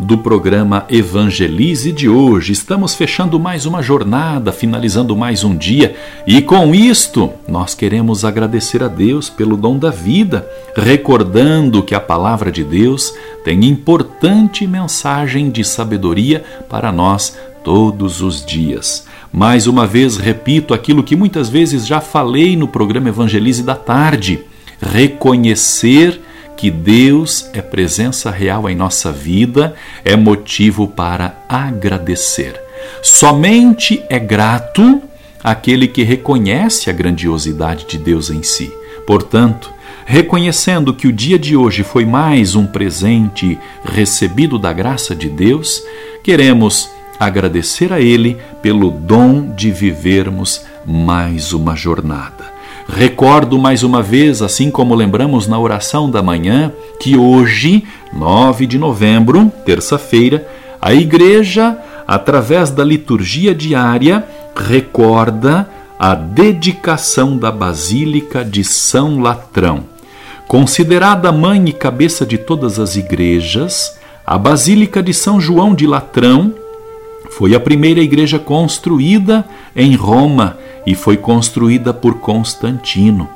do programa Evangelize de hoje. Estamos fechando mais uma jornada, finalizando mais um dia, e com isto nós queremos agradecer a Deus pelo dom da vida, recordando que a palavra de Deus tem importante mensagem de sabedoria para nós todos os dias. Mais uma vez repito aquilo que muitas vezes já falei no programa Evangelize da tarde: reconhecer que Deus é presença real em nossa vida é motivo para agradecer. Somente é grato aquele que reconhece a grandiosidade de Deus em si. Portanto, reconhecendo que o dia de hoje foi mais um presente recebido da graça de Deus, queremos agradecer a Ele pelo dom de vivermos mais uma jornada. Recordo mais uma vez, assim como lembramos na oração da manhã, que hoje, 9 de novembro, terça-feira, a Igreja, através da liturgia diária, recorda a dedicação da Basílica de São Latrão. Considerada mãe e cabeça de todas as igrejas, a Basílica de São João de Latrão foi a primeira igreja construída em Roma e foi construída por Constantino.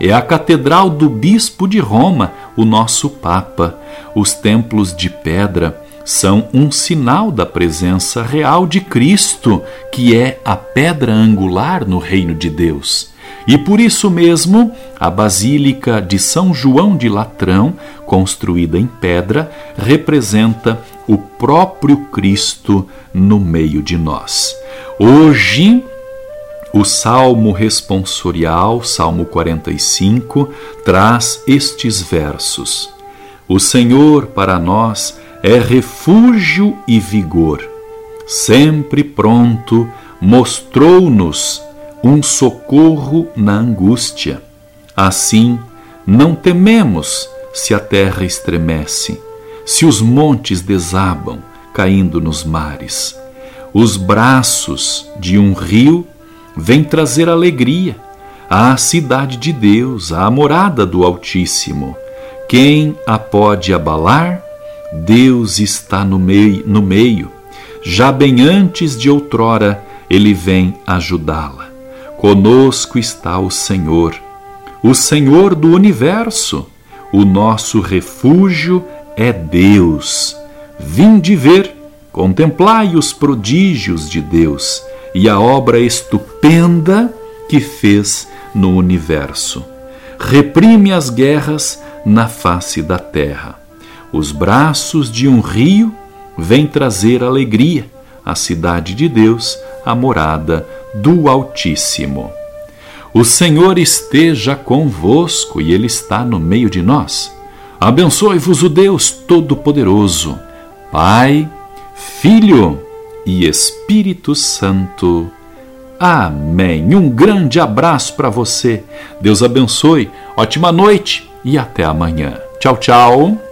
É a catedral do bispo de Roma, o nosso Papa. Os templos de pedra são um sinal da presença real de Cristo, que é a pedra angular no reino de Deus. E por isso mesmo, a Basílica de São João de Latrão, construída em pedra, representa o próprio Cristo no meio de nós. Hoje, o Salmo responsorial, Salmo 45, traz estes versos: O Senhor para nós é refúgio e vigor. Sempre pronto, mostrou-nos um socorro na angústia. Assim, não tememos se a terra estremece, se os montes desabam, caindo nos mares. Os braços de um rio vem trazer alegria à cidade de Deus, à morada do Altíssimo. Quem a pode abalar? Deus está no meio, no meio. Já bem antes de outrora, ele vem ajudá-la. Conosco está o Senhor, o Senhor do universo. O nosso refúgio é Deus. Vinde ver, contemplai os prodígios de Deus e a obra estupenda que fez no universo. Reprime as guerras na face da terra. Os braços de um rio vêm trazer alegria à cidade de Deus, a morada do Altíssimo. O Senhor esteja convosco e Ele está no meio de nós. Abençoe-vos o Deus Todo-Poderoso, Pai, Filho e Espírito Santo. Amém. Um grande abraço para você. Deus abençoe. Ótima noite e até amanhã. Tchau, tchau.